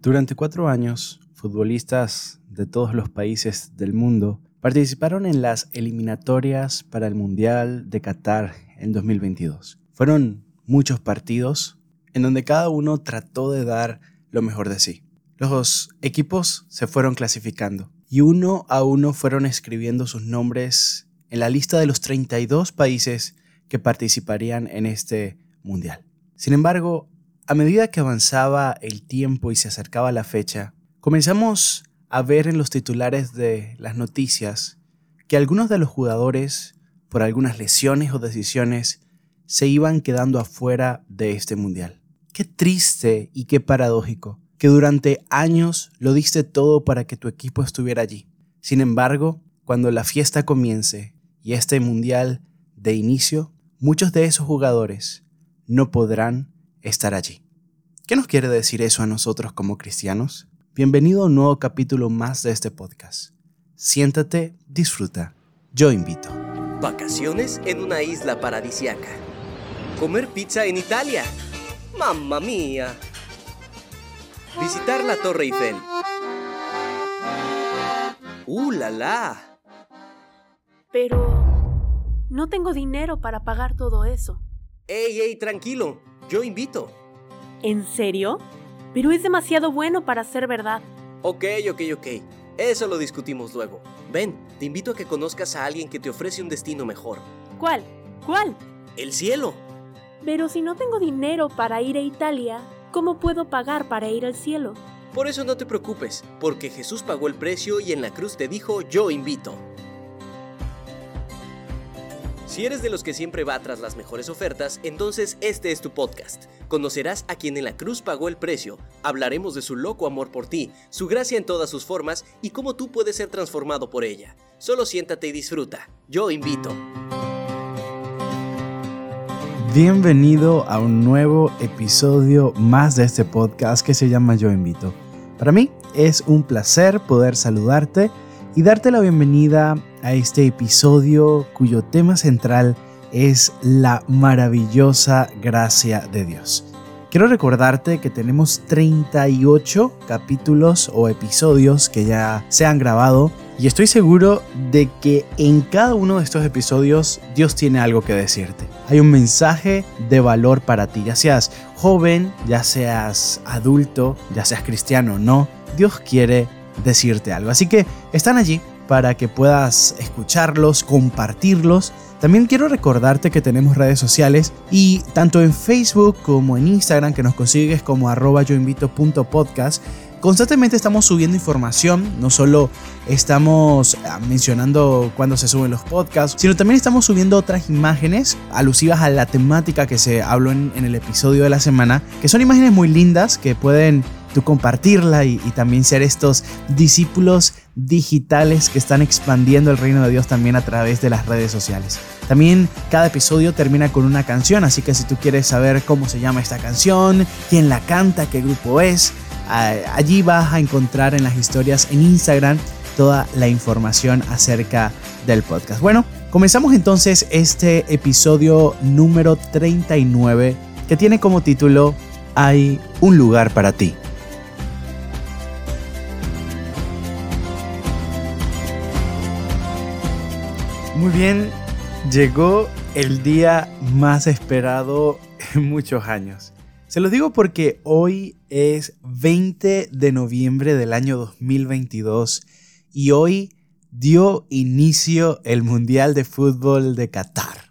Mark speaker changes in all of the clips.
Speaker 1: Durante cuatro años, futbolistas de todos los países del mundo participaron en las eliminatorias para el Mundial de Qatar en 2022. Fueron muchos partidos en donde cada uno trató de dar lo mejor de sí. Los equipos se fueron clasificando y uno a uno fueron escribiendo sus nombres en la lista de los 32 países que participarían en este mundial. Sin embargo, a medida que avanzaba el tiempo y se acercaba la fecha, comenzamos a ver en los titulares de las noticias que algunos de los jugadores, por algunas lesiones o decisiones, se iban quedando afuera de este mundial. Qué triste y qué paradójico que durante años lo diste todo para que tu equipo estuviera allí. Sin embargo, cuando la fiesta comience y este mundial de inicio, muchos de esos jugadores no podrán estar allí. ¿Qué nos quiere decir eso a nosotros como cristianos? Bienvenido a un nuevo capítulo más de este podcast. Siéntate, disfruta. Yo invito.
Speaker 2: Vacaciones en una isla paradisiaca. Comer pizza en Italia. ¡Mamma mía! Visitar la Torre Eiffel. ¡Uh, la la!
Speaker 3: Pero... No tengo dinero para pagar todo eso.
Speaker 2: ¡Ey, ey, tranquilo! Yo invito.
Speaker 3: ¿En serio? Pero es demasiado bueno para ser verdad.
Speaker 2: Ok, ok, ok. Eso lo discutimos luego. Ven, te invito a que conozcas a alguien que te ofrece un destino mejor.
Speaker 3: ¿Cuál? ¿Cuál?
Speaker 2: El cielo.
Speaker 3: Pero si no tengo dinero para ir a Italia, ¿cómo puedo pagar para ir al cielo?
Speaker 2: Por eso no te preocupes, porque Jesús pagó el precio y en la cruz te dijo, yo invito. Si eres de los que siempre va tras las mejores ofertas, entonces este es tu podcast. Conocerás a quien en la cruz pagó el precio, hablaremos de su loco amor por ti, su gracia en todas sus formas y cómo tú puedes ser transformado por ella. Solo siéntate y disfruta. Yo invito.
Speaker 1: Bienvenido a un nuevo episodio más de este podcast que se llama Yo invito. Para mí es un placer poder saludarte y darte la bienvenida a este episodio cuyo tema central es la maravillosa gracia de Dios. Quiero recordarte que tenemos 38 capítulos o episodios que ya se han grabado y estoy seguro de que en cada uno de estos episodios Dios tiene algo que decirte. Hay un mensaje de valor para ti, ya seas joven, ya seas adulto, ya seas cristiano o no, Dios quiere decirte algo. Así que están allí para que puedas escucharlos, compartirlos. También quiero recordarte que tenemos redes sociales y tanto en Facebook como en Instagram que nos consigues como arroba yoinvito.podcast. Constantemente estamos subiendo información, no solo estamos ah, mencionando cuando se suben los podcasts, sino también estamos subiendo otras imágenes alusivas a la temática que se habló en, en el episodio de la semana, que son imágenes muy lindas que pueden tú compartirla y, también ser estos discípulos digitales que están expandiendo el reino de Dios también a través de las redes sociales. También cada episodio termina con una canción, así que si tú quieres saber cómo se llama esta canción, quién la canta, qué grupo es, allí vas a encontrar en las historias en Instagram toda la información acerca del podcast. Bueno, comenzamos entonces este episodio número 39 que tiene como título Hay un lugar para ti. Muy bien, llegó el día más esperado en muchos años. Se los digo porque hoy es 20 de noviembre del año 2022 y hoy dio inicio el Mundial de Fútbol de Qatar.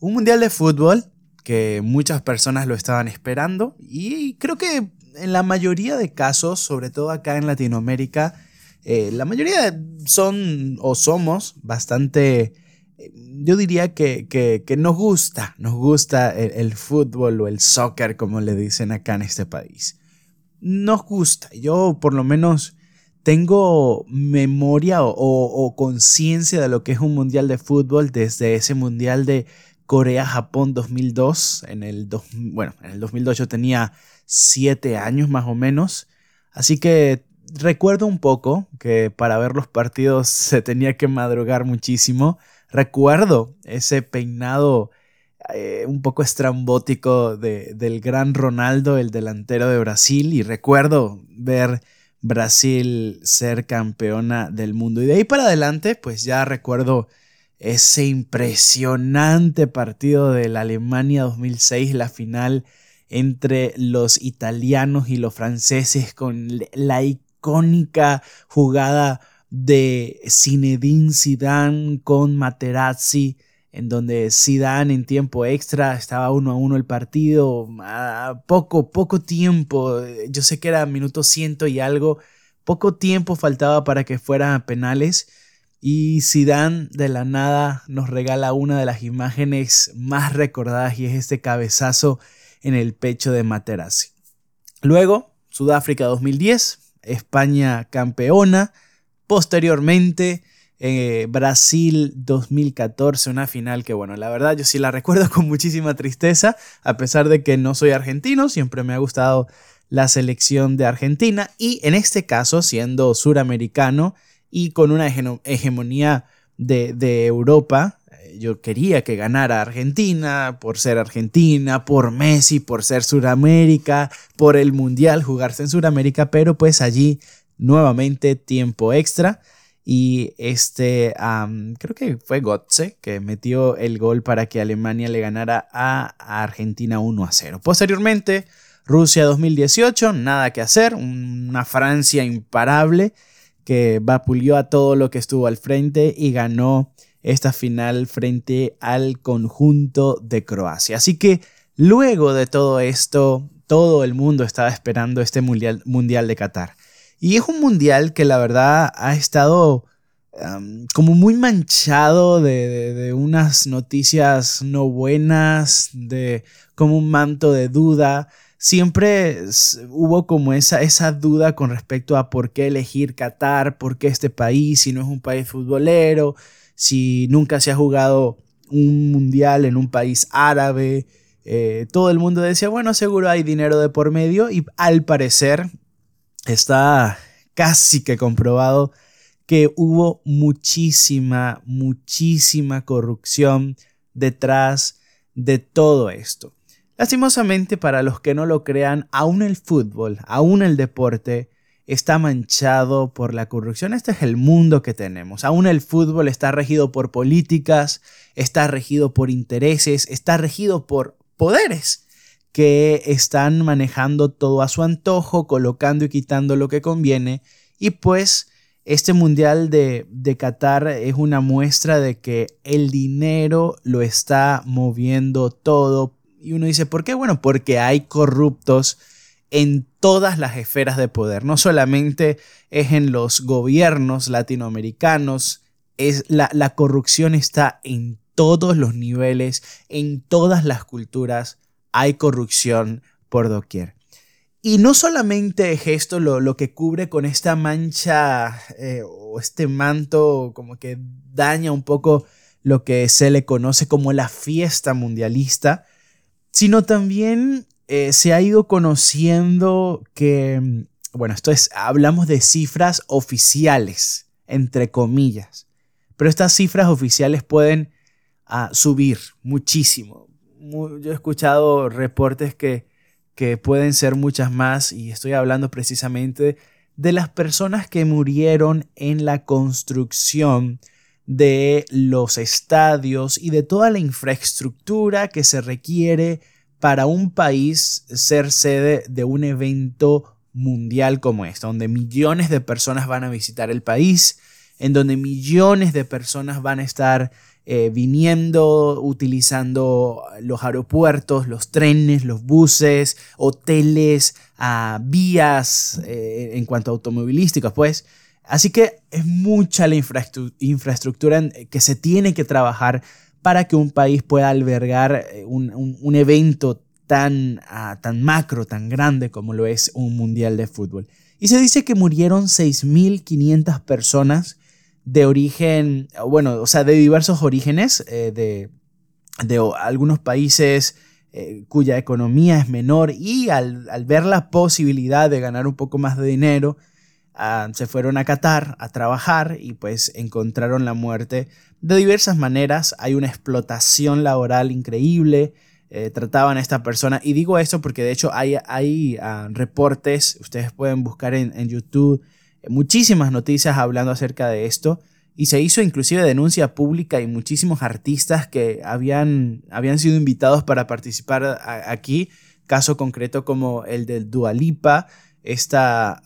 Speaker 1: Un Mundial de Fútbol que muchas personas lo estaban esperando y creo que en la mayoría de casos, sobre todo acá en Latinoamérica, eh, la mayoría son o somos bastante, eh, yo diría que, que, nos gusta, nos gusta el, fútbol o el soccer, como le dicen acá en este país. Nos gusta, yo por lo menos tengo memoria o, o, o conciencia de lo que es un mundial de fútbol desde ese mundial de Corea-Japón 2002. En el, dos, bueno, en el 2002 yo tenía 7 años más o menos. Así que recuerdo un poco que para ver los partidos se tenía que madrugar muchísimo. Recuerdo ese peinado eh, un poco estrambótico del gran Ronaldo, el delantero de Brasil, y recuerdo ver Brasil ser campeona del mundo. Y de ahí para adelante, pues ya recuerdo ese impresionante partido de la Alemania 2006, la final entre los italianos y los franceses con la icónica jugada de Zinedine Zidane con Materazzi en donde Zidane en tiempo extra estaba uno a uno el partido, poco, poco tiempo, yo sé que era minuto ciento y algo, poco tiempo faltaba para que fueran penales y Zidane de la nada nos regala una de las imágenes más recordadas y es este cabezazo en el pecho de Materazzi. Luego, Sudáfrica 2010, España campeona, posteriormente eh, Brasil 2014, una final que bueno, la verdad yo sí la recuerdo con muchísima tristeza, a pesar de que no soy argentino, siempre me ha gustado la selección de Argentina y en este caso siendo suramericano y con una hegemonía de, Europa, yo quería que ganara Argentina por ser Argentina, por Messi, por ser Suramérica, por el Mundial, jugarse en Suramérica, pero pues allí nuevamente tiempo extra y este, creo que fue Gotze que metió el gol para que Alemania le ganara a Argentina 1 a 0. Posteriormente, Rusia 2018, nada que hacer, una Francia imparable que vapuleó a todo lo que estuvo al frente y ganó esta final frente al conjunto de Croacia. Así que luego de todo esto, todo el mundo estaba esperando este mundial, mundial de Qatar. Y es un mundial que la verdad ha estado como muy manchado de, unas noticias no buenas, de como un manto de duda. Siempre hubo como esa, esa duda con respecto a por qué elegir Qatar, por qué este país, si no es un país futbolero, si nunca se ha jugado un mundial en un país árabe. Eh, todo el mundo decía, bueno, seguro hay dinero de por medio y al parecer está casi que comprobado que hubo muchísima, muchísima corrupción detrás de todo esto. Lastimosamente, para los que no lo crean, aún el fútbol, aún el deporte, está manchado por la corrupción. Este es el mundo que tenemos. Aún el fútbol está regido por políticas, está regido por intereses, está regido por poderes que están manejando todo a su antojo, colocando y quitando lo que conviene. Y pues este mundial de, de, Qatar es una muestra de que el dinero lo está moviendo todo. Y uno dice, ¿por qué? Bueno, porque hay corruptos en todas las esferas de poder. No solamente es en los gobiernos latinoamericanos, es la, la corrupción está en todos los niveles, en todas las culturas hay corrupción por doquier. Y no solamente es esto lo, que cubre con esta mancha eh, o este manto como que daña un poco lo que se le conoce como la fiesta mundialista, sino también eh, se ha ido conociendo que, bueno, esto es, hablamos de cifras oficiales, entre comillas, pero estas cifras oficiales pueden ah, subir muchísimo. Yo he escuchado reportes que, que pueden ser muchas más y estoy hablando precisamente de las personas que murieron en la construcción de los estadios y de toda la infraestructura que se requiere para un país ser sede de un evento mundial como este, donde millones de personas van a visitar el país, en donde millones de personas van a estar eh, viniendo, utilizando los aeropuertos, los trenes, los buses, hoteles, ah, vías eh, en cuanto a automovilísticas, pues. Así que es mucha la infraestructura que se tiene que trabajar para que un país pueda albergar eh, un, evento tan, ah, tan macro, tan grande como lo es un mundial de fútbol. Y se dice que murieron 6.500 personas de origen, bueno, o sea, de diversos orígenes, eh, de, algunos países eh, cuya economía es menor y al, ver la posibilidad de ganar un poco más de dinero, ah, se fueron a Qatar a trabajar y pues encontraron la muerte de diversas maneras. Hay una explotación laboral increíble. Eh, trataban a esta persona. Y digo esto porque de hecho hay, hay ah, reportes, ustedes pueden buscar en, en YouTube eh, muchísimas noticias hablando acerca de esto. Y se hizo inclusive denuncia pública y muchísimos artistas que habían, habían sido invitados para participar aquí. Caso concreto como el del Dualipa, esta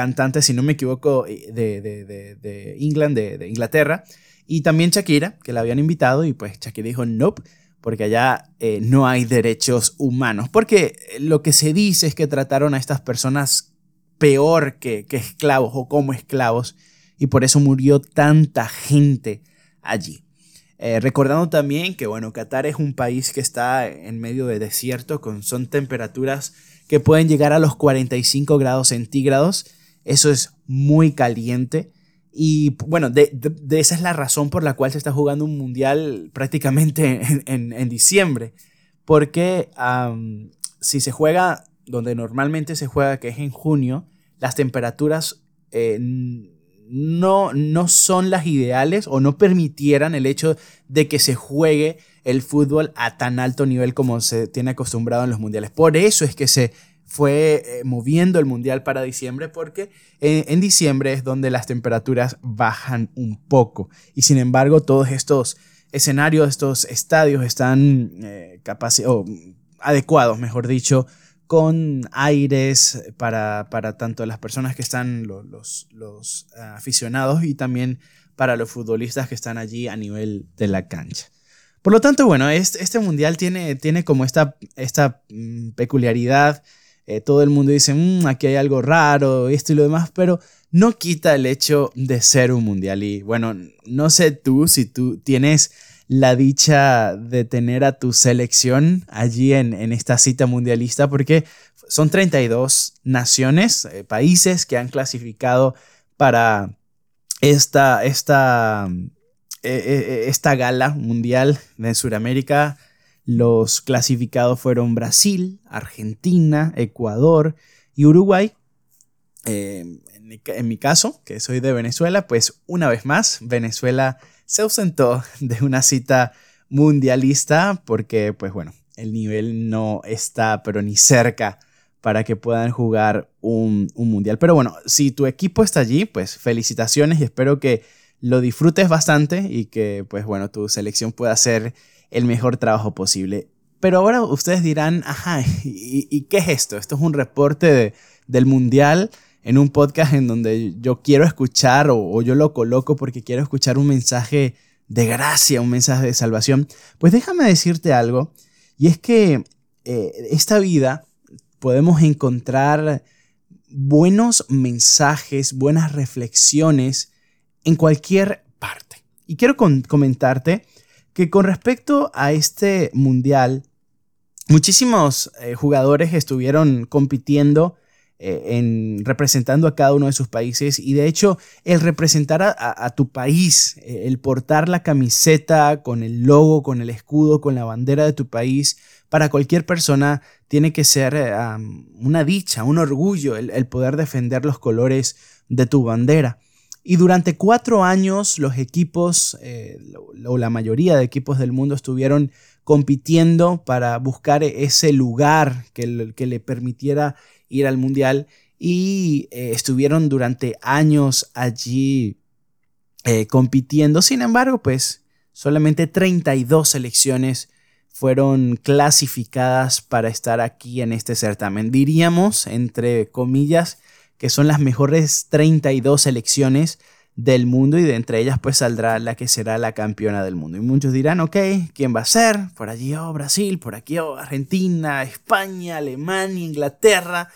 Speaker 1: cantante, si no me equivoco, de, England, de, Inglaterra. Y también Shakira, que la habían invitado y pues Shakira dijo, nope, porque allá eh, no hay derechos humanos. Porque lo que se dice es que trataron a estas personas peor que, que esclavos o como esclavos y por eso murió tanta gente allí. Eh, recordando también que, bueno, Qatar es un país que está en medio de desierto, con, son temperaturas que pueden llegar a los 45 grados centígrados. Eso es muy caliente. Y bueno, de, esa es la razón por la cual se está jugando un mundial prácticamente en, diciembre. Porque si se juega donde normalmente se juega, que es en junio, las temperaturas eh, no, no son las ideales o no permitieran el hecho de que se juegue el fútbol a tan alto nivel como se tiene acostumbrado en los mundiales. Por eso es que se fue eh, moviendo el mundial para diciembre porque eh, en diciembre es donde las temperaturas bajan un poco y sin embargo todos estos escenarios, estos estadios están eh, adecuados, mejor dicho, con aires para, tanto las personas que están, los, los, ah, aficionados y también para los futbolistas que están allí a nivel de la cancha. Por lo tanto, bueno, este, este mundial tiene, tiene como esta, esta mm, peculiaridad. Eh, todo el mundo dice, mm, aquí hay algo raro, esto y lo demás, pero no quita el hecho de ser un mundial. Y bueno, no sé tú si tú tienes la dicha de tener a tu selección allí en, esta cita mundialista, porque son 32 naciones, eh, países que han clasificado para esta, esta, eh, esta gala mundial de Sudamérica. Los clasificados fueron Brasil, Argentina, Ecuador y Uruguay. en, en mi caso, que soy de Venezuela, pues una vez más, Venezuela se ausentó de una cita mundialista porque, pues bueno, el nivel no está, pero ni cerca para que puedan jugar un, mundial. Pero bueno, si tu equipo está allí, pues felicitaciones y espero que lo disfrutes bastante y que, pues bueno, tu selección pueda hacer el mejor trabajo posible. Pero ahora ustedes dirán, ajá, ¿y, qué es esto? Esto es un reporte del mundial en un podcast en donde yo quiero escuchar o, yo lo coloco porque quiero escuchar un mensaje de gracia, un mensaje de salvación, pues déjame decirte algo, y es que eh, esta vida podemos encontrar buenos mensajes, buenas reflexiones en cualquier parte. Y quiero comentarte que con respecto a este mundial, muchísimos eh, jugadores estuvieron compitiendo eh, en representando a cada uno de sus países y de hecho el representar a, tu país, eh, el portar la camiseta con el logo, con el escudo, con la bandera de tu país, para cualquier persona tiene que ser una dicha, un orgullo el, poder defender los colores de tu bandera. Y durante cuatro años los equipos, o la mayoría de equipos del mundo estuvieron compitiendo para buscar ese lugar que, que le permitiera ir al Mundial y eh, estuvieron durante años allí eh, compitiendo. Sin embargo, pues solamente 32 selecciones fueron clasificadas para estar aquí en este certamen. Diríamos, entre comillas, que son las mejores 32 selecciones del mundo y de entre ellas pues saldrá la que será la campeona del mundo. Y muchos dirán, ok, ¿quién va a ser? Por allí oh, Brasil, por aquí oh, Argentina, España, Alemania, Inglaterra,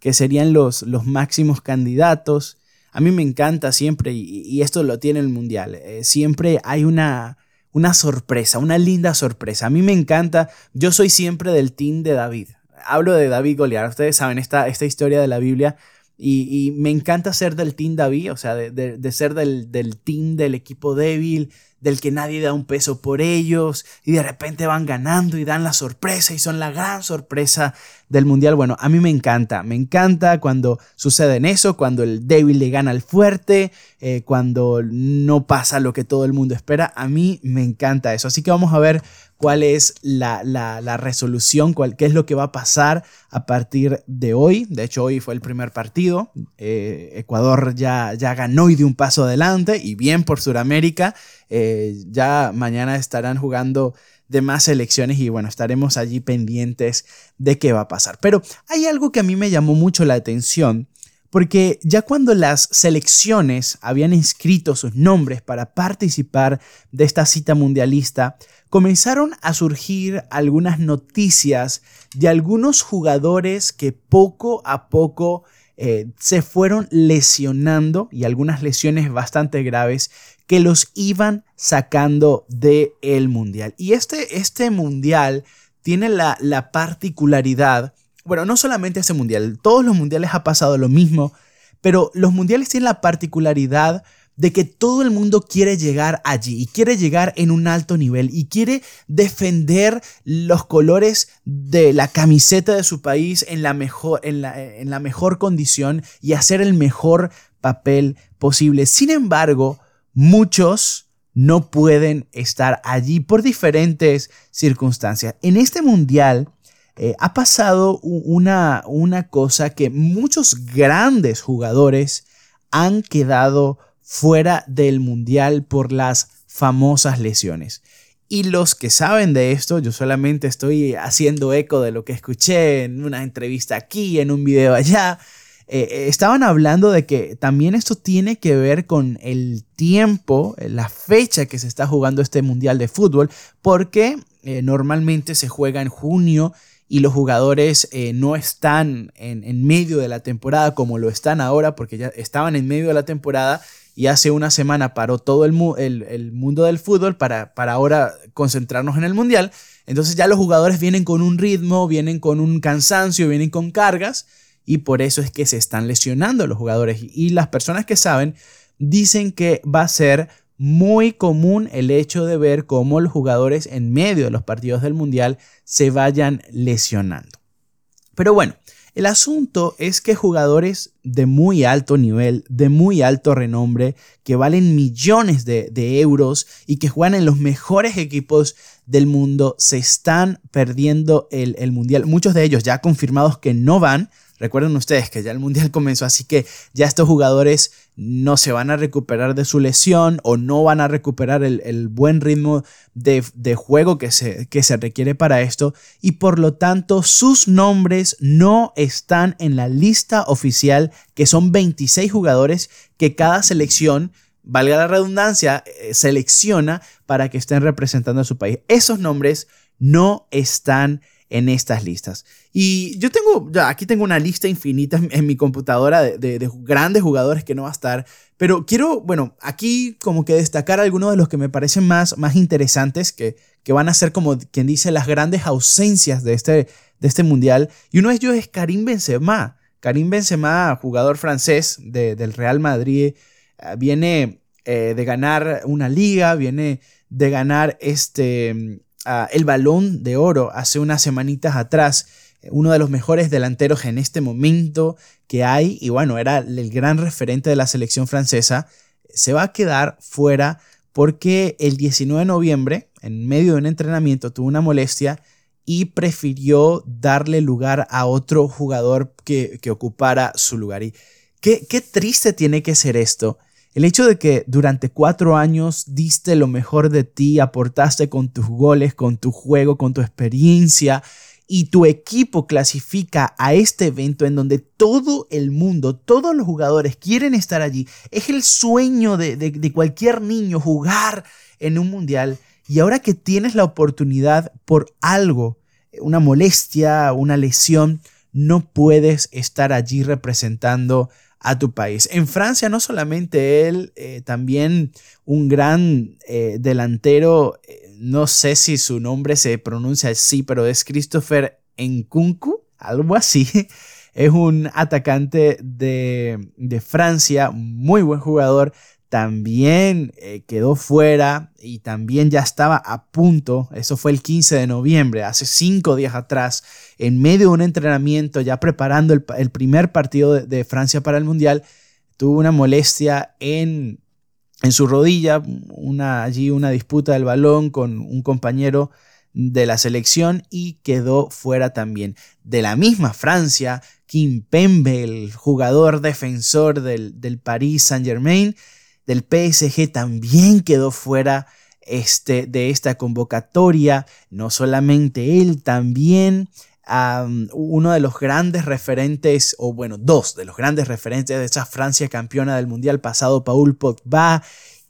Speaker 1: que serían los, los máximos candidatos. A mí me encanta siempre, y, esto lo tiene el Mundial, eh, siempre hay una, una sorpresa, una linda sorpresa. A mí me encanta, yo soy siempre del team de David. Hablo de David Goliat, ustedes saben esta, esta historia de la Biblia y, me encanta ser del Team David, o sea, de, ser del, del, team del equipo débil, del que nadie da un peso por ellos y de repente van ganando y dan la sorpresa y son la gran sorpresa del mundial. Bueno, a mí me encanta, me encanta cuando sucede en eso, cuando el débil le gana al fuerte, eh, cuando no pasa lo que todo el mundo espera. A mí me encanta eso. Así que vamos a ver cuál es la, resolución, cuál, qué es lo que va a pasar a partir de hoy. De hecho, hoy fue el primer partido. Eh, Ecuador ya, ya ganó y dio un paso adelante y bien por Sudamérica. Eh, ya mañana estarán jugando de más elecciones y bueno, estaremos allí pendientes de qué va a pasar. Pero hay algo que a mí me llamó mucho la atención porque ya cuando las selecciones habían inscrito sus nombres para participar de esta cita mundialista, comenzaron a surgir algunas noticias de algunos jugadores que poco a poco eh, se fueron lesionando y algunas lesiones bastante graves que los iban sacando del el mundial. Y este, este mundial tiene la, la particularidad bueno, no solamente ese mundial, todos los mundiales ha pasado lo mismo, pero los mundiales tienen la particularidad de que todo el mundo quiere llegar allí y quiere llegar en un alto nivel y quiere defender los colores de la camiseta de su país en la mejor, en la, en la mejor condición y hacer el mejor papel posible. Sin embargo, muchos no pueden estar allí por diferentes circunstancias. En este mundial eh, ha pasado una, una cosa que muchos grandes jugadores han quedado fuera del mundial por las famosas lesiones. Y los que saben de esto, yo solamente estoy haciendo eco de lo que escuché en una entrevista aquí, en un video allá, eh, eh, estaban hablando de que también esto tiene que ver con el tiempo, la fecha que se está jugando este mundial de fútbol, porque normalmente se juega en junio y los jugadores eh, no están en, medio de la temporada como lo están ahora, porque ya estaban en medio de la temporada y hace una semana paró todo el, mundo del fútbol para ahora concentrarnos en el mundial. Entonces ya los jugadores vienen con un ritmo, vienen con un cansancio, vienen con cargas y por eso es que se están lesionando los jugadores. Y las personas que saben dicen que va a ser muy común el hecho de ver cómo los jugadores en medio de los partidos del Mundial se vayan lesionando. Pero bueno, el asunto es que jugadores de muy alto nivel, de muy alto renombre, que valen millones de, euros y que juegan en los mejores equipos del mundo, se están perdiendo el, el Mundial. Muchos de ellos ya confirmados que no van, Recuerden ustedes que ya el Mundial comenzó, así que ya estos jugadores no se van a recuperar de su lesión o no van a recuperar el, buen ritmo de, juego que se, que se requiere para esto y por lo tanto sus nombres no están en la lista oficial que son 26 jugadores que cada selección valga la redundancia, eh, selecciona para que estén representando a su país. Esos nombres no están en estas listas. Y yo tengo, aquí tengo una lista infinita en, mi computadora de, grandes jugadores que no va a estar, pero quiero, bueno, aquí como que destacar algunos de los que me parecen más, más interesantes, que, que van a ser como quien dice las grandes ausencias de este, de este mundial. Y uno de ellos es Karim Benzema. Karim Benzema, jugador francés del Real Madrid, eh, viene eh, de ganar una liga, viene de ganar este, el balón de oro hace unas semanitas atrás, uno de los mejores delanteros en este momento que hay, y bueno, era el gran referente de la selección francesa, se va a quedar fuera porque el 19 de noviembre, en medio de un entrenamiento, tuvo una molestia y prefirió darle lugar a otro jugador que, ocupara su lugar. Y qué, qué triste tiene que ser esto el hecho de que durante cuatro años diste lo mejor de ti, aportaste con tus goles, con tu juego, con tu experiencia, y tu equipo clasifica a este evento en donde todo el mundo, todos los jugadores quieren estar allí. Es el sueño de, cualquier niño jugar en un mundial. Y ahora que tienes la oportunidad por algo, una molestia, una lesión, no puedes estar allí representando a tu país. En Francia no solamente él, eh, también un gran eh, delantero, eh, no sé si su nombre se pronuncia así, pero es Christopher Nkunku, algo así. Es un atacante de, de Francia, muy buen jugador. También eh, quedó fuera y también ya estaba a punto, eso fue el 15 de noviembre, hace cinco días atrás, en medio de un entrenamiento, ya preparando el, primer partido de, Francia para el Mundial, tuvo una molestia en, en su rodilla, una, allí una disputa del balón con un compañero de la selección y quedó fuera también. De la misma Francia, Kim Pembe, el jugador defensor del, del Paris Saint Germain, del PSG también quedó fuera este, de esta convocatoria. No solamente él, también uno de los grandes referentes, o bueno, dos de los grandes referentes de esa Francia campeona del Mundial pasado, Paul Pogba,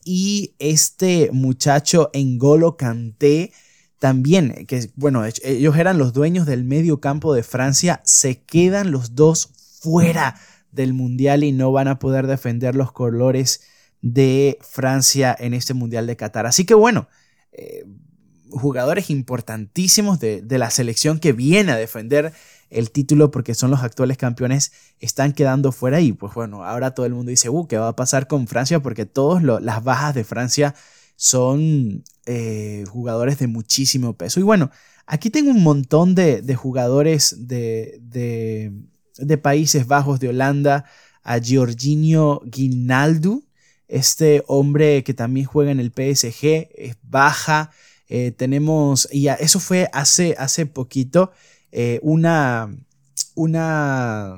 Speaker 1: y este muchacho Engolo Kanté, también, que bueno, ellos eran los dueños del medio campo de Francia, se quedan los dos fuera del Mundial y no van a poder defender los colores de Francia en este Mundial de Qatar. Así que bueno, eh, jugadores importantísimos de, la selección que viene a defender el título porque son los actuales campeones están quedando fuera y pues bueno, ahora todo el mundo dice, uh, ¿qué va a pasar con Francia? Porque todas las bajas de Francia son eh, jugadores de muchísimo peso. Y bueno, aquí tengo un montón de, jugadores de, de, Países Bajos, de Holanda, a Giorginio Guinaldo, este hombre que también juega en el PSG, es baja. Eh, tenemos, y eso fue hace, hace poquito, eh, una, una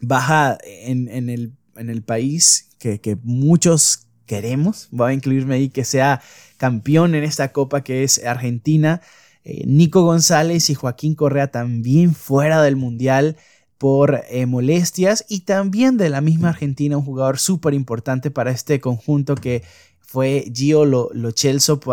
Speaker 1: baja en, el, en el, país que, muchos queremos. Voy a incluirme ahí que sea campeón en esta copa que es Argentina. Eh, Nico González y Joaquín Correa también fuera del Mundial por eh, molestias y también de la misma Argentina, un jugador súper importante para este conjunto que fue Gio Lo,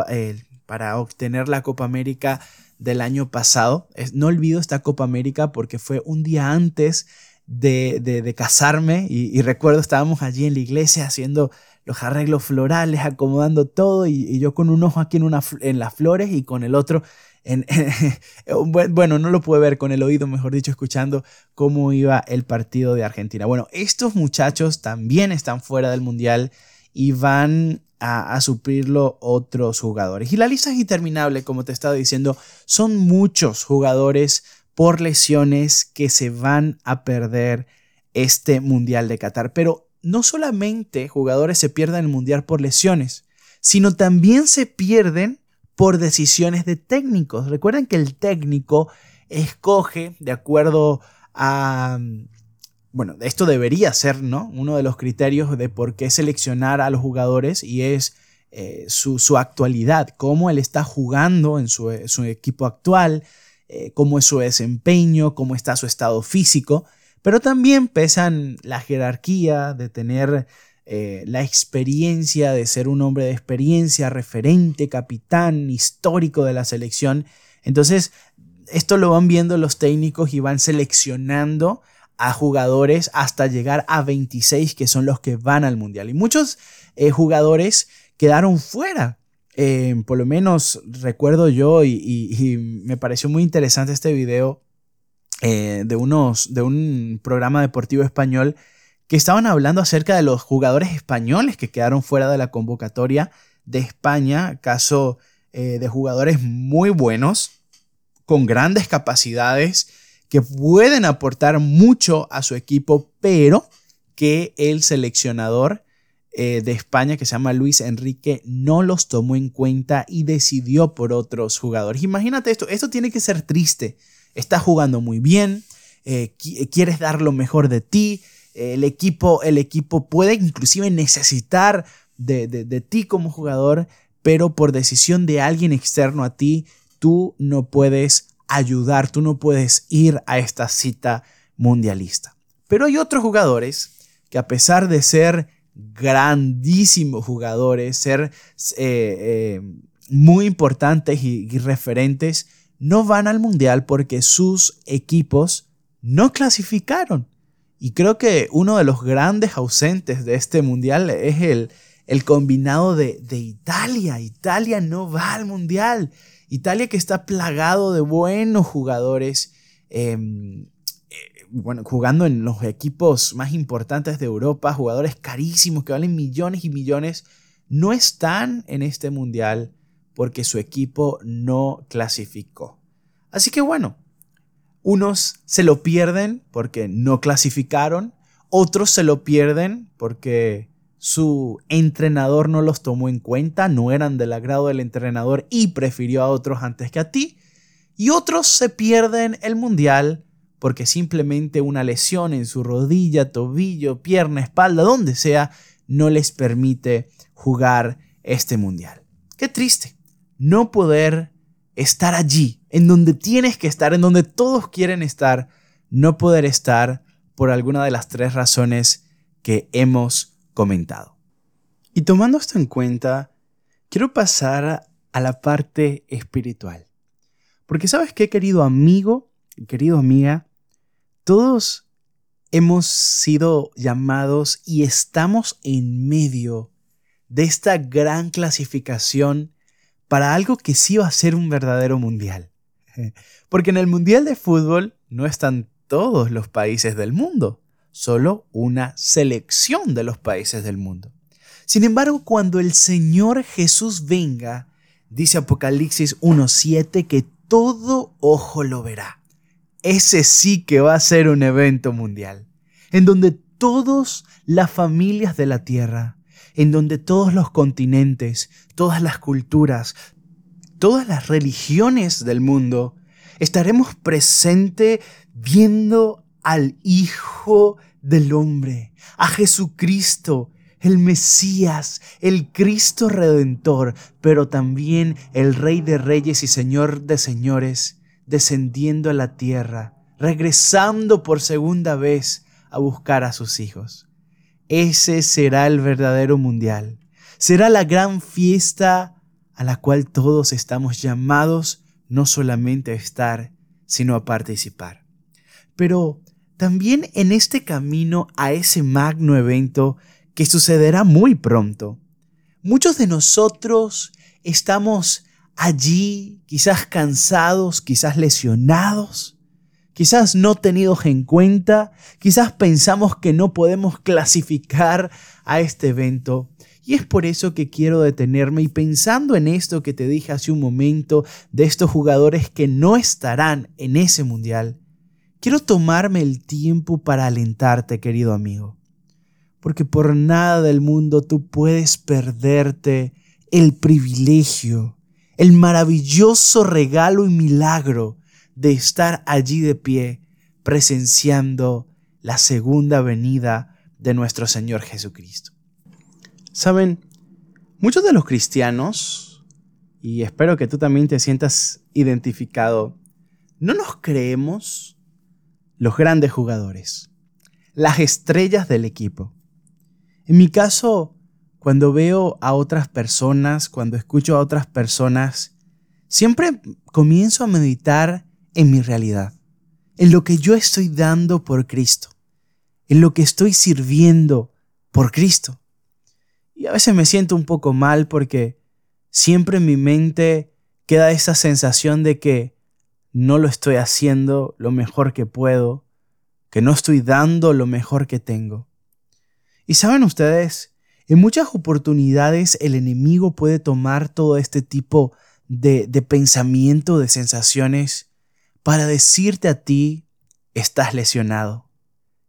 Speaker 1: eh, para obtener la Copa América del año pasado. no olvido esta Copa América porque fue un día antes de, casarme y, recuerdo estábamos allí en la iglesia haciendo los arreglos florales, acomodando todo y, yo con un ojo aquí en, una, en las flores y con el otro bueno, no lo pude ver con el oído, mejor dicho, escuchando cómo iba el partido de Argentina. Bueno, estos muchachos también están fuera del Mundial y van a, suplirlo otros jugadores. Y la lista es interminable, como te estaba diciendo, son muchos jugadores por lesiones que se van a perder este Mundial de Qatar. Pero no solamente jugadores se pierden el Mundial por lesiones, sino también se pierden por decisiones de técnicos. Recuerden que el técnico escoge de acuerdo a... Bueno, esto debería ser, ¿no? Uno de los criterios de por qué seleccionar a los jugadores y es eh, su, actualidad, cómo él está jugando en su, equipo actual, eh, cómo es su desempeño, cómo está su estado físico, pero también pesan la jerarquía de tener eh, la experiencia de ser un hombre de experiencia, referente, capitán, histórico de la selección. Entonces, esto lo van viendo los técnicos y van seleccionando a jugadores hasta llegar a 26 que son los que van al mundial. Y muchos eh, jugadores quedaron fuera. Eh, por lo menos recuerdo yo y, me pareció muy interesante este video de, unos, de un programa deportivo español que estaban hablando acerca de los jugadores españoles que quedaron fuera de la convocatoria de España, caso eh, de jugadores muy buenos, con grandes capacidades, que pueden aportar mucho a su equipo, pero que el seleccionador eh, de España, que se llama Luis Enrique, no los tomó en cuenta y decidió por otros jugadores. Imagínate esto, esto tiene que ser triste. Estás jugando muy bien, eh, quieres dar lo mejor de ti, el equipo, el equipo puede inclusive necesitar de, de, ti como jugador, pero por decisión de alguien externo a ti, tú no puedes ayudar, tú no puedes ir a esta cita mundialista. Pero hay otros jugadores que a pesar de ser grandísimos jugadores, ser eh, eh, muy importantes y referentes, no van al mundial porque sus equipos no clasificaron. Y creo que uno de los grandes ausentes de este mundial es el, el combinado de, Italia. Italia no va al mundial. Italia que está plagado de buenos jugadores. Em, eh, bueno, jugando en los equipos más importantes de Europa, jugadores carísimos que valen millones y millones, no están en este mundial porque su equipo no clasificó. Así que bueno, unos se lo pierden porque no clasificaron, otros se lo pierden porque su entrenador no los tomó en cuenta, no eran del agrado del entrenador y prefirió a otros antes que a ti. Y otros se pierden el mundial porque simplemente una lesión en su rodilla, tobillo, pierna, espalda, donde sea, no les permite jugar este mundial. Qué triste no poder estar allí, en donde tienes que estar, en donde todos quieren estar, no poder estar por alguna de las tres razones que hemos comentado. Y tomando esto en cuenta, quiero pasar a la parte espiritual. Porque sabes qué, querido amigo, querido amiga, todos hemos sido llamados y estamos en medio de esta gran clasificación para algo que sí va a ser un verdadero mundial. Porque en el Mundial de Fútbol no están todos los países del mundo, solo una selección de los países del mundo. Sin embargo, cuando el Señor Jesús venga, dice Apocalipsis 1.7 que todo ojo lo verá. Ese sí que va a ser un evento mundial, en donde todas las familias de la tierra en donde todos los continentes, todas las culturas, todas las religiones del mundo estaremos presentes viendo al Hijo del Hombre, a Jesucristo, el Mesías, el Cristo Redentor, pero también el Rey de Reyes y Señor de Señores, descendiendo a la tierra, regresando por segunda vez a buscar a sus hijos. Ese será el verdadero mundial. Será la gran fiesta a la cual todos estamos llamados no solamente a estar, sino a participar. Pero también en este camino a ese magno evento que sucederá muy pronto, muchos de nosotros estamos allí, quizás cansados, quizás lesionados, quizás no tenidos en cuenta, quizás pensamos que no podemos clasificar a este evento. Y es por eso que quiero detenerme y pensando en esto que te dije hace un momento de estos jugadores que no estarán en ese mundial, quiero tomarme el tiempo para alentarte, querido amigo. Porque por nada del mundo tú puedes perderte el privilegio, el maravilloso regalo y milagro de estar allí de pie presenciando la segunda venida de nuestro Señor Jesucristo. Saben, muchos de los cristianos, y espero que tú también te sientas identificado, no nos creemos los grandes jugadores, las estrellas del equipo. En mi caso, cuando veo a otras personas, cuando escucho a otras personas, siempre comienzo a meditar en mi realidad, en lo que yo estoy dando por Cristo, en lo que estoy sirviendo por Cristo. Y a veces me siento un poco mal porque siempre en mi mente queda esa sensación de que no lo estoy haciendo lo mejor que puedo, que no estoy dando lo mejor que tengo. Y saben ustedes, en muchas oportunidades el enemigo puede tomar todo este tipo de, de pensamiento, de sensaciones, para decirte a ti, estás lesionado,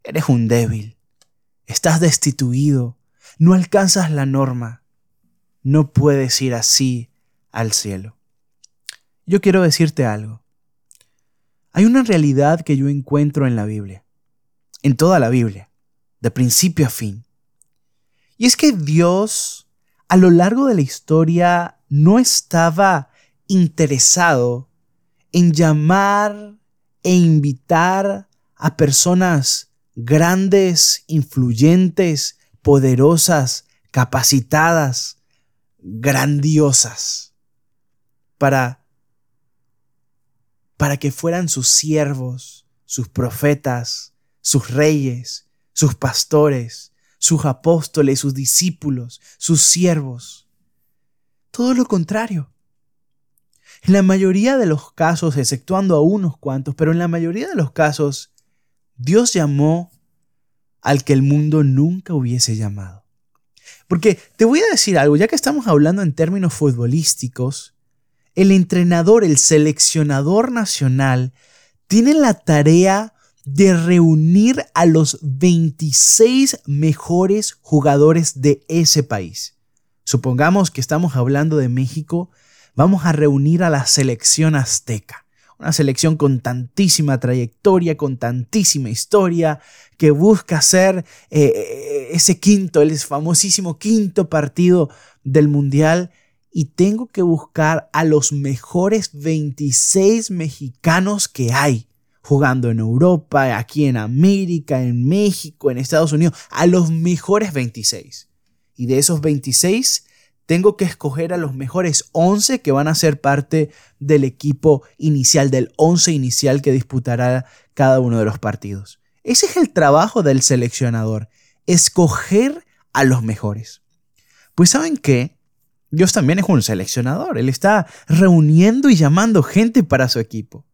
Speaker 1: eres un débil, estás destituido, no alcanzas la norma, no puedes ir así al cielo. Yo quiero decirte algo. Hay una realidad que yo encuentro en la Biblia, en toda la Biblia, de principio a fin. Y es que Dios, a lo largo de la historia, no estaba interesado en llamar e invitar a personas grandes, influyentes, poderosas, capacitadas, grandiosas, para, para que fueran sus siervos, sus profetas, sus reyes, sus pastores, sus apóstoles, sus discípulos, sus siervos. Todo lo contrario. En la mayoría de los casos, exceptuando a unos cuantos, pero en la mayoría de los casos, Dios llamó al que el mundo nunca hubiese llamado. Porque te voy a decir algo, ya que estamos hablando en términos futbolísticos, el entrenador, el seleccionador nacional, tiene la tarea de reunir a los 26 mejores jugadores de ese país. Supongamos que estamos hablando de México, vamos a reunir a la selección azteca, una selección con tantísima trayectoria, con tantísima historia, que busca hacer eh, eh, ese quinto, el famosísimo quinto partido del Mundial. Y tengo que buscar a los mejores 26 mexicanos que hay jugando en Europa, aquí en América, en México, en Estados Unidos, a los mejores 26. Y de esos 26, tengo que escoger a los mejores 11 que van a ser parte del equipo inicial, del 11 inicial que disputará cada uno de los partidos. Ese es el trabajo del seleccionador, escoger a los mejores. Pues saben qué, Dios también es un seleccionador, Él está reuniendo y llamando gente para su equipo.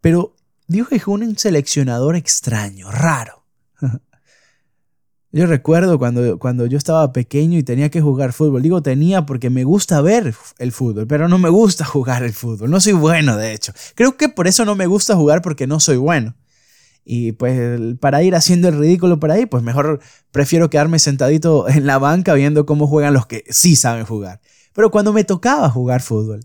Speaker 1: Pero Dios es un seleccionador extraño, raro. Yo recuerdo cuando, cuando yo estaba pequeño y tenía que jugar fútbol. Digo tenía porque me gusta ver el fútbol, pero no me gusta jugar el fútbol. No soy bueno, de hecho. Creo que por eso no me gusta jugar porque no soy bueno. Y pues para ir haciendo el ridículo por ahí, pues mejor prefiero quedarme sentadito en la banca viendo cómo juegan los que sí saben jugar. Pero cuando me tocaba jugar fútbol,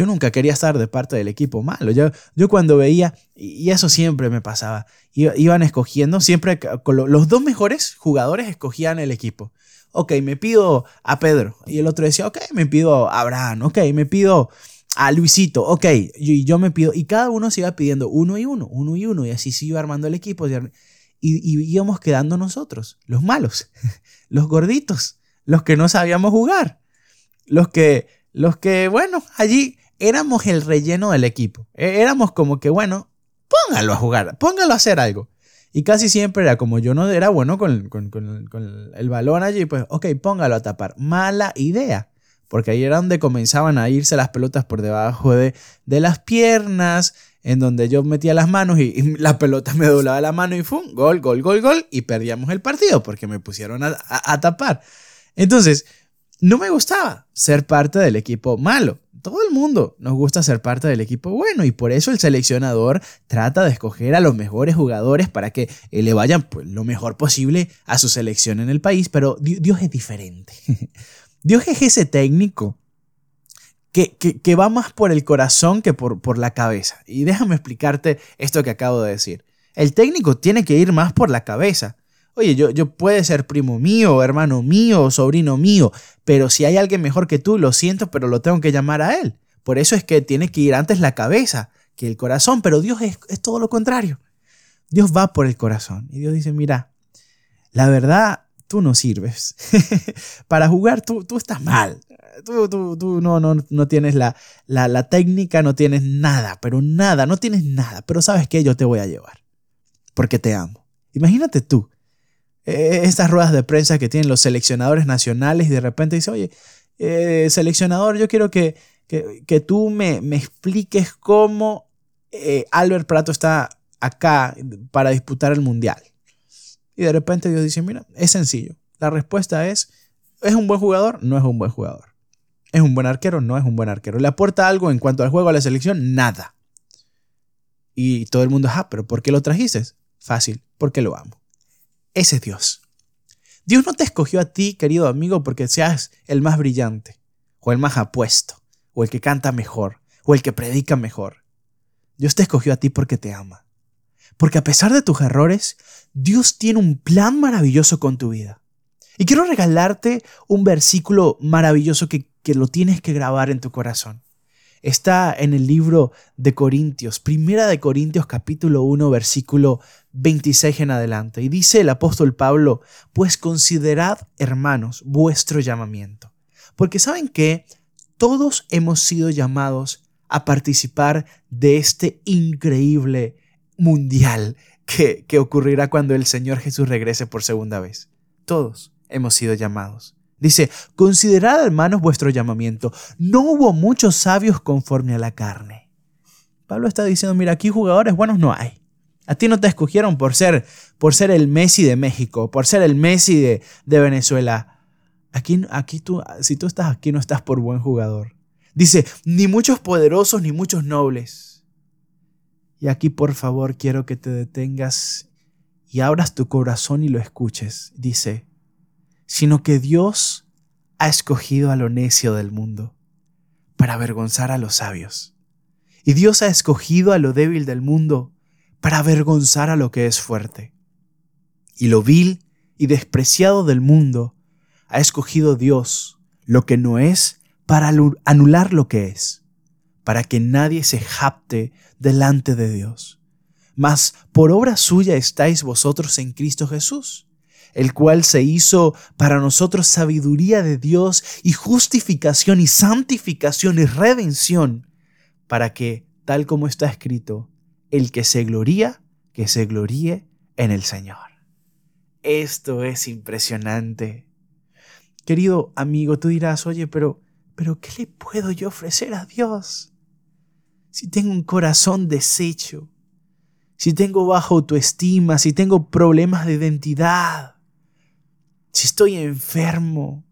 Speaker 1: yo nunca quería estar de parte del equipo malo. Yo, yo cuando veía, y eso siempre me pasaba, iban escogiendo, siempre los dos mejores jugadores escogían el equipo. Ok, me pido a Pedro. Y el otro decía, ok, me pido a Abraham. Ok, me pido a Luisito. Ok, y yo me pido. Y cada uno se iba pidiendo uno y uno, uno y uno. Y así se iba armando el equipo. Y, y íbamos quedando nosotros, los malos, los gorditos, los que no sabíamos jugar. Los que, los que, bueno, allí éramos el relleno del equipo. E, éramos como que, bueno, póngalo a jugar, póngalo a hacer algo. Y casi siempre era como yo no era bueno con, el balón allí, pues, ok, póngalo a tapar. Mala idea. Porque ahí era donde comenzaban a irse las pelotas por debajo de, de las piernas, en donde yo metía las manos y, la pelota me doblaba la mano y ¡fum! Gol, gol, gol, gol. Y perdíamos el partido porque me pusieron a tapar. Entonces, no me gustaba ser parte del equipo malo todo el mundo nos gusta ser parte del equipo bueno y por eso el seleccionador trata de escoger a los mejores jugadores para que eh, le vayan pues, lo mejor posible a su selección en el país, pero Dios es diferente. Dios es ese técnico que, que, va más por el corazón que por, por la cabeza. Y déjame explicarte esto que acabo de decir. El técnico tiene que ir más por la cabeza. Oye, yo, yo puede ser primo mío, hermano mío, sobrino mío, pero si hay alguien mejor que tú, lo siento, pero lo tengo que llamar a él. Por eso es que tiene que ir antes la cabeza que el corazón, pero Dios es, todo lo contrario. Dios va por el corazón y Dios dice, mira, la verdad, tú no sirves. Para jugar tú, tú estás mal. Tú, tú, tú no, no, no tienes la, la, la técnica, no tienes nada, pero nada, no tienes nada. Pero sabes que yo te voy a llevar, porque te amo. Imagínate tú eh, estas ruedas de prensa que tienen los seleccionadores nacionales y de repente dice, oye, eh, seleccionador, yo quiero que, que, tú me, me, expliques cómo eh, Albert Prato está acá para disputar el Mundial. Y de repente Dios dice, mira, es sencillo. La respuesta es, ¿es un buen jugador? No es un buen jugador. ¿Es un buen arquero? No es un buen arquero. ¿Le aporta algo en cuanto al juego a la selección? Nada. Y todo el mundo, ah, pero ¿por qué lo trajiste? Fácil, porque lo amo. Ese es Dios. Dios no te escogió a ti, querido amigo, porque seas el más brillante, o el más apuesto, o el que canta mejor, o el que predica mejor. Dios te escogió a ti porque te ama. Porque a pesar de tus errores, Dios tiene un plan maravilloso con tu vida. Y quiero regalarte un versículo maravilloso que, que lo tienes que grabar en tu corazón. Está en el libro de Corintios, primera de Corintios capítulo 1, versículo 26 en adelante. Y dice el apóstol Pablo, pues considerad, hermanos, vuestro llamamiento. Porque saben que todos hemos sido llamados a participar de este increíble mundial que, que ocurrirá cuando el Señor Jesús regrese por segunda vez. Todos hemos sido llamados. Dice, considerad hermanos vuestro llamamiento. No hubo muchos sabios conforme a la carne. Pablo está diciendo, mira, aquí jugadores buenos no hay. A ti no te escogieron por ser, por ser el Messi de México, por ser el Messi de, de Venezuela. Aquí, aquí tú, si tú estás aquí, no estás por buen jugador. Dice, ni muchos poderosos ni muchos nobles. Y aquí, por favor, quiero que te detengas y abras tu corazón y lo escuches. Dice, sino que Dios ha escogido a lo necio del mundo para avergonzar a los sabios. Y Dios ha escogido a lo débil del mundo para avergonzar a lo que es fuerte. Y lo vil y despreciado del mundo ha escogido Dios lo que no es para anular lo que es, para que nadie se japte delante de Dios. Mas por obra suya estáis vosotros en Cristo Jesús, el cual se hizo para nosotros sabiduría de Dios y justificación y santificación y redención, para que, tal como está escrito, el que se gloría, que se gloríe en el Señor. Esto es impresionante. Querido amigo, tú dirás, oye, pero, pero ¿qué le puedo yo ofrecer a Dios? Si tengo un corazón deshecho, si tengo baja autoestima, si tengo problemas de identidad, si estoy enfermo,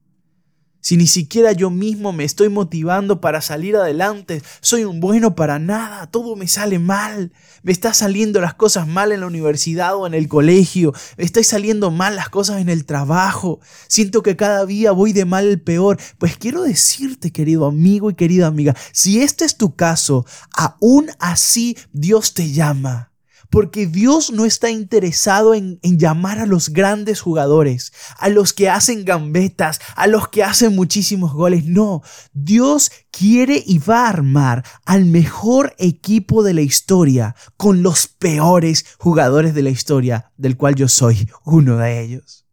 Speaker 1: si ni siquiera yo mismo me estoy motivando para salir adelante, soy un bueno para nada, todo me sale mal, me está saliendo las cosas mal en la universidad o en el colegio, me están saliendo mal las cosas en el trabajo, siento que cada día voy de mal al peor. Pues quiero decirte, querido amigo y querida amiga, si este es tu caso, aún así Dios te llama. Porque Dios no está interesado en, llamar a los grandes jugadores, a los que hacen gambetas, a los que hacen muchísimos goles. No, Dios quiere y va a armar al mejor equipo de la historia con los peores jugadores de la historia, del cual yo soy uno de ellos.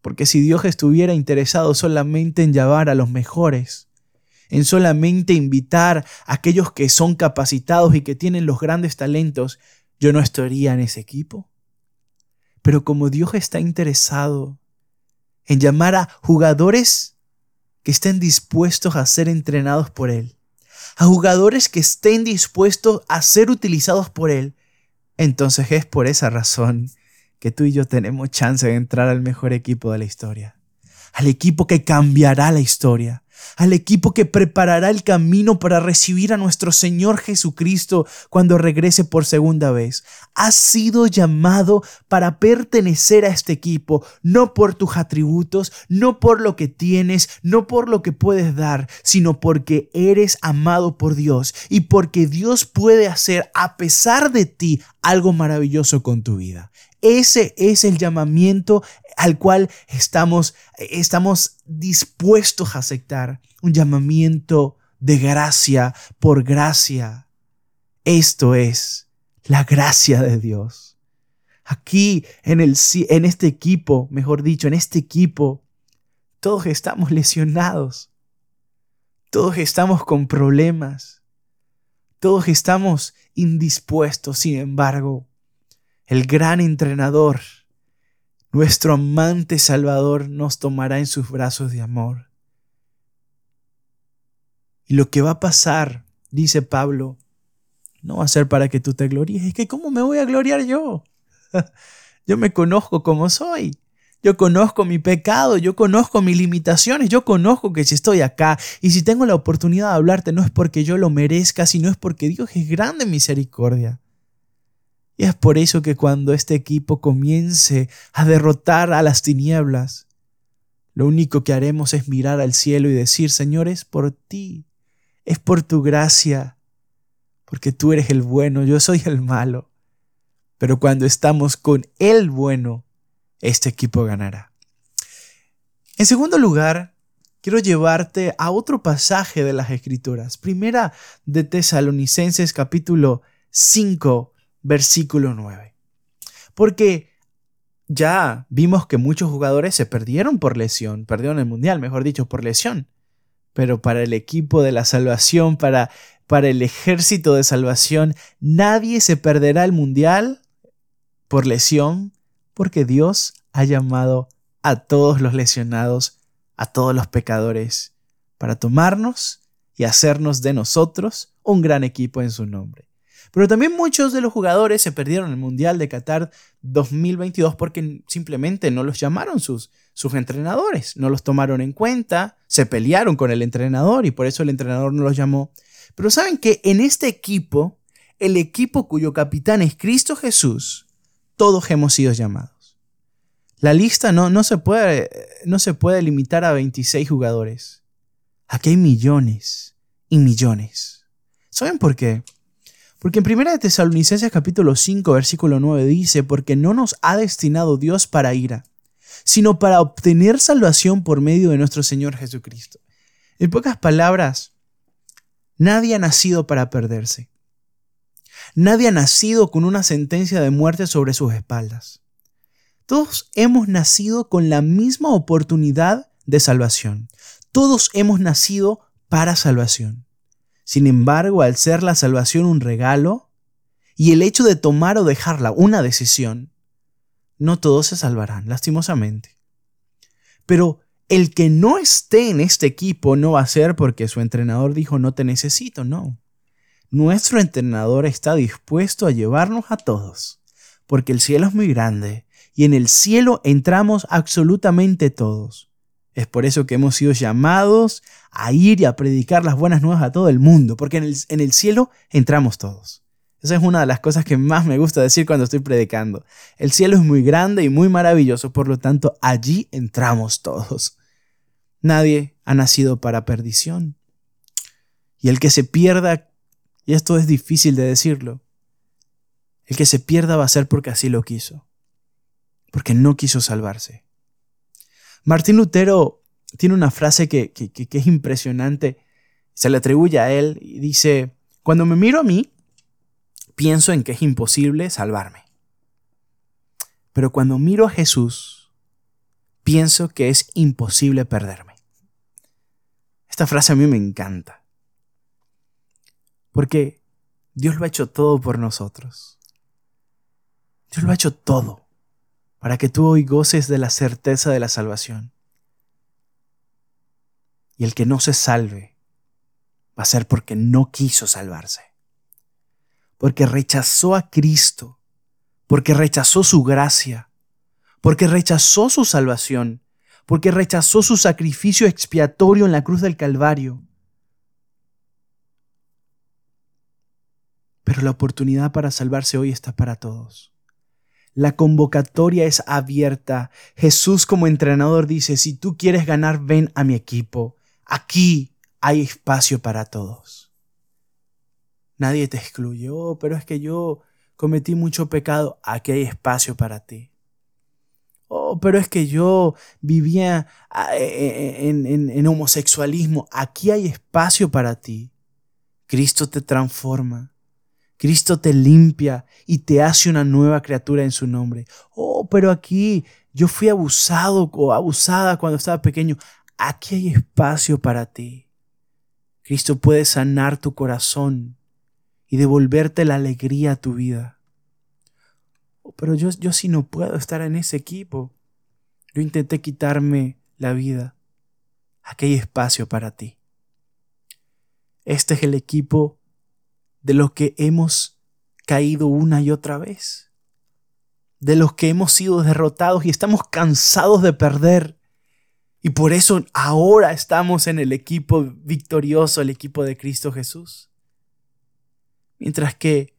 Speaker 1: Porque si Dios estuviera interesado solamente en llamar a los mejores, en solamente invitar a aquellos que son capacitados y que tienen los grandes talentos, yo no estaría en ese equipo. Pero como Dios está interesado en llamar a jugadores que estén dispuestos a ser entrenados por Él, a jugadores que estén dispuestos a ser utilizados por Él, entonces es por esa razón que tú y yo tenemos chance de entrar al mejor equipo de la historia, al equipo que cambiará la historia, al equipo que preparará el camino para recibir a nuestro Señor Jesucristo cuando regrese por segunda vez. Has sido llamado para pertenecer a este equipo, no por tus atributos, no por lo que tienes, no por lo que puedes dar, sino porque eres amado por Dios y porque Dios puede hacer a pesar de ti algo maravilloso con tu vida. Ese es el llamamiento al cual estamos, estamos dispuestos a aceptar. Un llamamiento de gracia por gracia. Esto es la gracia de Dios. Aquí en, el, en este equipo, mejor dicho, en este equipo, todos estamos lesionados. Todos estamos con problemas. Todos estamos indispuestos. Sin embargo, el gran entrenador, nuestro amante Salvador, nos tomará en sus brazos de amor. Y lo que va a pasar, dice Pablo, no va a ser para que tú te gloríes. Es que ¿cómo me voy a gloriar yo? yo me conozco como soy. Yo conozco mi pecado, yo conozco mis limitaciones, yo conozco que si estoy acá y si tengo la oportunidad de hablarte no es porque yo lo merezca, sino es porque Dios es grande misericordia. Y es por eso que cuando este equipo comience a derrotar a las tinieblas, lo único que haremos es mirar al cielo y decir, Señor, es por ti, es por tu gracia, porque tú eres el bueno, yo soy el malo. Pero cuando estamos con el bueno, este equipo ganará. En segundo lugar, quiero llevarte a otro pasaje de las Escrituras. Primera de Tesalonicenses capítulo 5, versículo 9. Porque ya vimos que muchos jugadores se perdieron por lesión, perdieron el mundial, mejor dicho, por lesión. Pero para el equipo de la salvación, para, para el ejército de salvación, nadie se perderá el mundial por lesión, porque Dios ha llamado a todos los lesionados, a todos los pecadores, para tomarnos y hacernos de nosotros un gran equipo en su nombre. Pero también muchos de los jugadores se perdieron el Mundial de Qatar 2022 porque simplemente no los llamaron sus, sus entrenadores, no los tomaron en cuenta, se pelearon con el entrenador y por eso el entrenador no los llamó. Pero saben que en este equipo, el equipo cuyo capitán es Cristo Jesús, todos hemos sido llamados. La lista no, no, se, puede, no se puede limitar a 26 jugadores. Aquí hay millones y millones. ¿Saben por qué? Porque en 1 Tesalonicenses capítulo 5 versículo 9 dice, porque no nos ha destinado Dios para ira, sino para obtener salvación por medio de nuestro Señor Jesucristo. En pocas palabras, nadie ha nacido para perderse. Nadie ha nacido con una sentencia de muerte sobre sus espaldas. Todos hemos nacido con la misma oportunidad de salvación. Todos hemos nacido para salvación. Sin embargo, al ser la salvación un regalo y el hecho de tomar o dejarla una decisión, no todos se salvarán, lastimosamente. Pero el que no esté en este equipo no va a ser porque su entrenador dijo no te necesito, no. Nuestro entrenador está dispuesto a llevarnos a todos, porque el cielo es muy grande y en el cielo entramos absolutamente todos. Es por eso que hemos sido llamados a ir y a predicar las buenas nuevas a todo el mundo, porque en el, cielo entramos todos. Esa es una de las cosas que más me gusta decir cuando estoy predicando. El cielo es muy grande y muy maravilloso, por lo tanto allí entramos todos. Nadie ha nacido para perdición. Y el que se pierda, y esto es difícil de decirlo, el que se pierda va a ser porque así lo quiso, porque no quiso salvarse. Martín Lutero tiene una frase que, es impresionante, se le atribuye a él y dice, cuando me miro a mí, pienso en que es imposible salvarme. Pero cuando miro a Jesús, pienso que es imposible perderme. Esta frase a mí me encanta. Porque Dios lo ha hecho todo por nosotros. Dios lo ha hecho todo para que tú hoy goces de la certeza de la salvación. Y el que no se salve va a ser porque no quiso salvarse, porque rechazó a Cristo, porque rechazó su gracia, porque rechazó su salvación, porque rechazó su sacrificio expiatorio en la cruz del Calvario. Pero la oportunidad para salvarse hoy está para todos. La convocatoria es abierta. Jesús como entrenador dice, si tú quieres ganar, ven a mi equipo. Aquí hay espacio para todos. Nadie te excluyó, pero es que yo cometí mucho pecado. Aquí hay espacio para ti. Oh, pero es que yo vivía ah, e, e, en, en homosexualismo. Aquí hay espacio para ti. Cristo te transforma. Cristo te limpia y te hace una nueva criatura en su nombre. Oh, pero aquí yo fui abusado o abusada cuando estaba pequeño. Aquí hay espacio para ti. Cristo puede sanar tu corazón y devolverte la alegría a tu vida. Oh, pero yo, yo sí no puedo estar en ese equipo. Yo intenté quitarme la vida. Aquí hay espacio para ti. Este es el equipo de los que hemos caído una y otra vez, de los que hemos sido derrotados y estamos cansados de perder. Y por eso ahora estamos en el equipo victorioso, el equipo de Cristo Jesús. Mientras que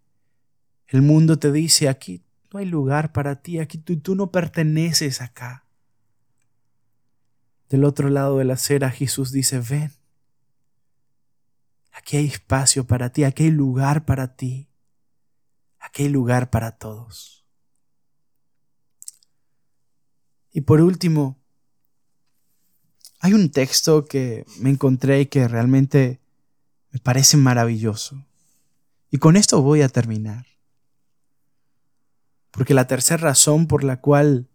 Speaker 1: el mundo te dice, aquí no hay lugar para ti, aquí tú, no perteneces acá. Del otro lado de la acera Jesús dice, ven, Aquí hay espacio para ti, aquí hay lugar para ti, aquí hay lugar para todos. Y por último, hay un texto que me encontré y que realmente me parece maravilloso. Y con esto voy a terminar. Porque la tercera razón por la cual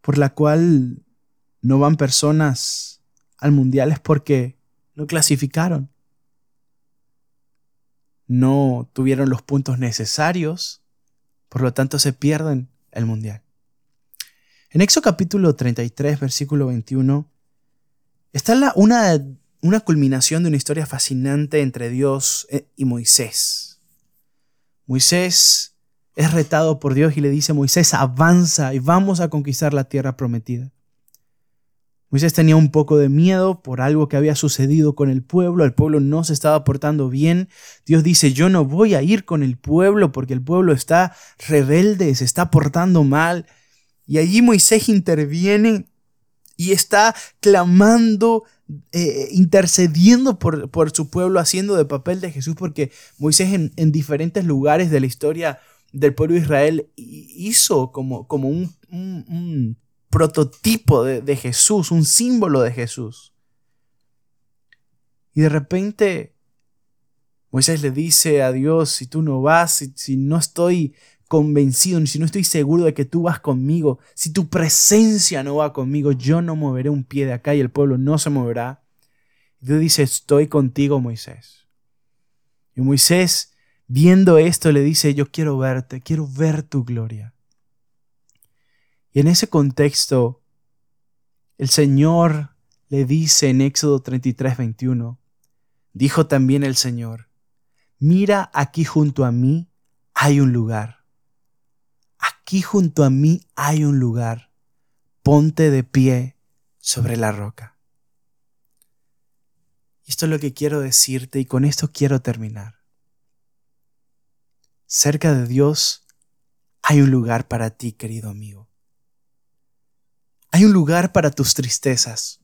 Speaker 1: por la cual no van personas al mundial es porque no clasificaron. No tuvieron los puntos necesarios, por lo tanto se pierden el mundial. En Éxodo capítulo 33, versículo 21, está la, una, una culminación de una historia fascinante entre Dios eh, y Moisés. Moisés es retado por Dios y le dice, Moisés, avanza y vamos a conquistar la tierra prometida. Moisés tenía un poco de miedo por algo que había sucedido con el pueblo, el pueblo no se estaba portando bien. Dios dice, yo no voy a ir con el pueblo porque el pueblo está rebelde, se está portando mal. Y allí Moisés interviene y está clamando, eh, intercediendo por, por, su pueblo, haciendo de papel de Jesús, porque Moisés en, diferentes lugares de la historia del pueblo de Israel hizo como, como un prototipo de, Jesús, un símbolo de Jesús. Y de repente Moisés le dice a Dios, si tú no vas, si, si, no estoy convencido, si no estoy seguro de que tú vas conmigo, si tu presencia no va conmigo, yo no moveré un pie de acá y el pueblo no se moverá. Dios dice, estoy contigo, Moisés. Y Moisés, viendo esto, le dice, yo quiero verte, quiero ver tu gloria. Y en ese contexto, el Señor le dice en Éxodo 33, 21, dijo también el Señor, mira aquí junto a mí hay un lugar. Aquí junto a mí hay un lugar. Ponte de pie sobre la roca. Esto es lo que quiero decirte y con esto quiero terminar. Cerca de Dios hay un lugar para ti, querido amigo. Hay un lugar para tus tristezas.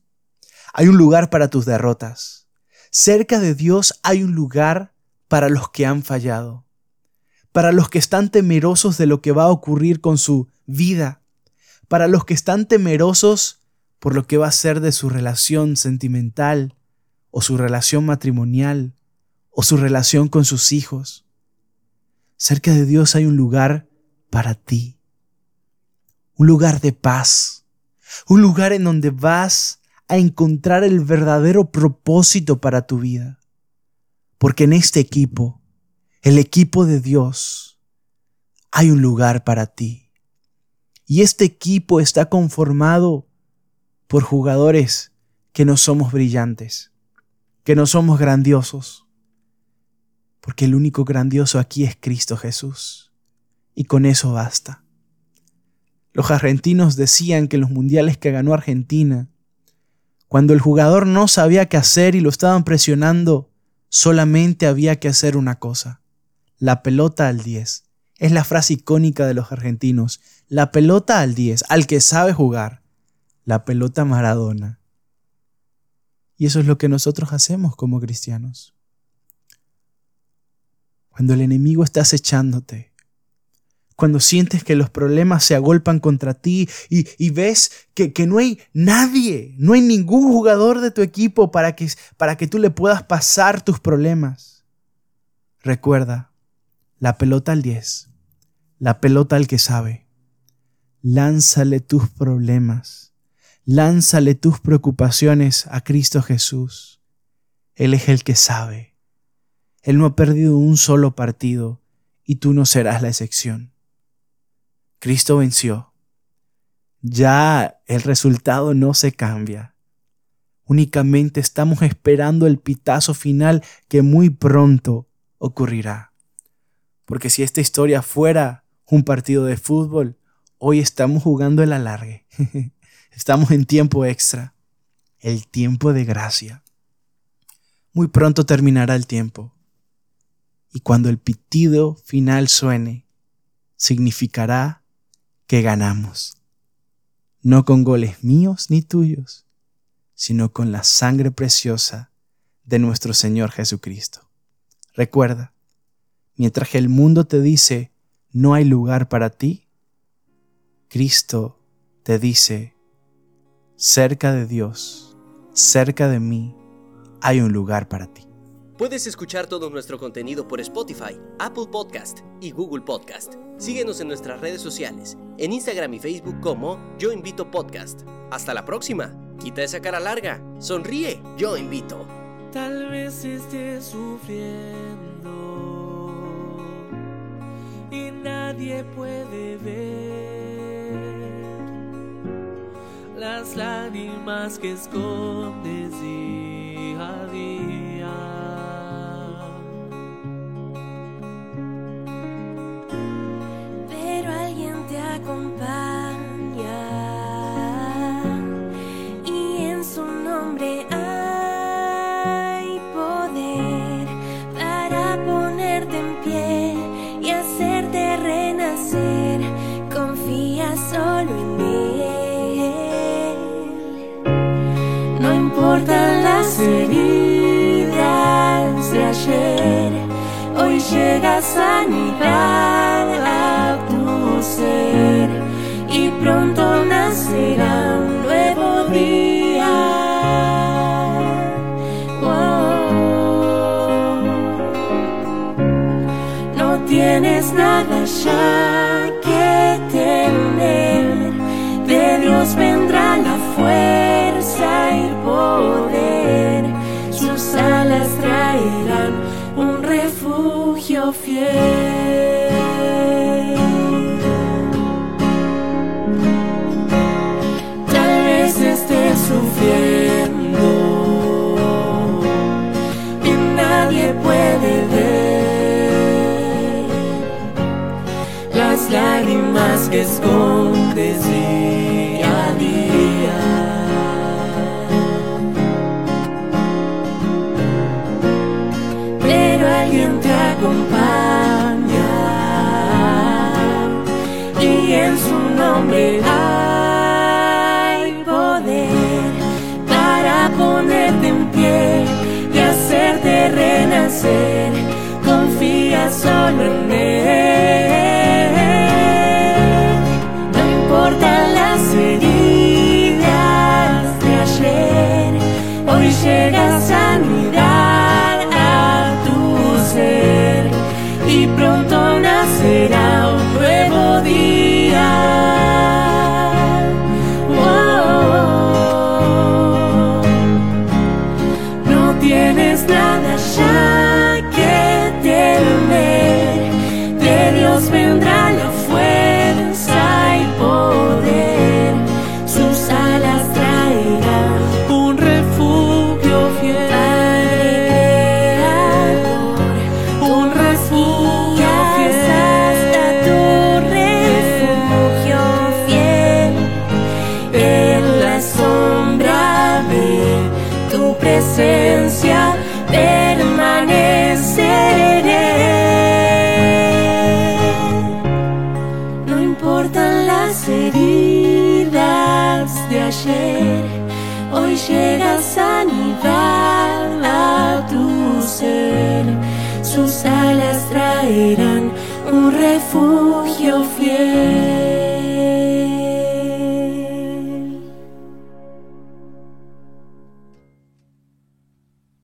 Speaker 1: Hay un lugar para tus derrotas. Cerca de Dios hay un lugar para los que han fallado. Para los que están temerosos de lo que va a ocurrir con su vida. Para los que están temerosos por lo que va a ser de su relación sentimental o su relación matrimonial o su relación con sus hijos. Cerca de Dios hay un lugar para ti. Un lugar de paz un lugar en donde vas a encontrar el verdadero propósito para tu vida. Porque en este equipo, el equipo de Dios, hay un lugar para ti. Y este equipo está conformado por jugadores que no somos brillantes, que no somos grandiosos, porque el único grandioso aquí es Cristo Jesús. Y con eso basta. Los argentinos decían que en los mundiales que ganó Argentina, cuando el jugador no sabía qué hacer y lo estaban presionando, solamente había que hacer una cosa, la pelota al 10. Es la frase icónica de los argentinos, la pelota al 10, al que sabe jugar, la pelota Maradona. Y eso es lo que nosotros hacemos como cristianos. Cuando el enemigo está acechándote, cuando sientes que los problemas se agolpan contra ti y, ves que, no hay nadie, no hay ningún jugador de tu equipo para que, para que tú le puedas pasar tus problemas. Recuerda, la pelota al 10, la pelota al que sabe. Lánzale tus problemas, lánzale tus preocupaciones a Cristo Jesús. Él es el que sabe. Él no ha perdido un solo partido y tú no serás la excepción. Cristo venció. Ya el resultado no se cambia. Únicamente estamos esperando el pitazo final que muy pronto ocurrirá. Porque si esta historia fuera un partido de fútbol, hoy estamos jugando el alargue. estamos en tiempo extra, el tiempo de gracia. Muy pronto terminará el tiempo. Y cuando el pitido final suene, significará que ganamos, no con goles míos ni tuyos, sino con la sangre preciosa de nuestro Señor Jesucristo. Recuerda, mientras que el mundo te dice, no hay lugar para ti, Cristo te dice, cerca de Dios, cerca de mí, hay un lugar para ti.
Speaker 2: Puedes escuchar todo nuestro contenido por Spotify, Apple Podcast y Google Podcast. Síguenos en nuestras redes sociales, en Instagram y Facebook como Yo Invito Podcast. Hasta la próxima. Quita esa cara larga. Sonríe. Yo invito.
Speaker 4: Tal vez esté sufriendo y nadie puede ver las lágrimas que escondes y
Speaker 5: las de ayer, hoy llega sanidad a tu ser y pronto nacerá un nuevo día. No tienes nada ya. 耶 en su nombre hay poder para ponerte en pie y hacerte renacer. Confía solo en Él.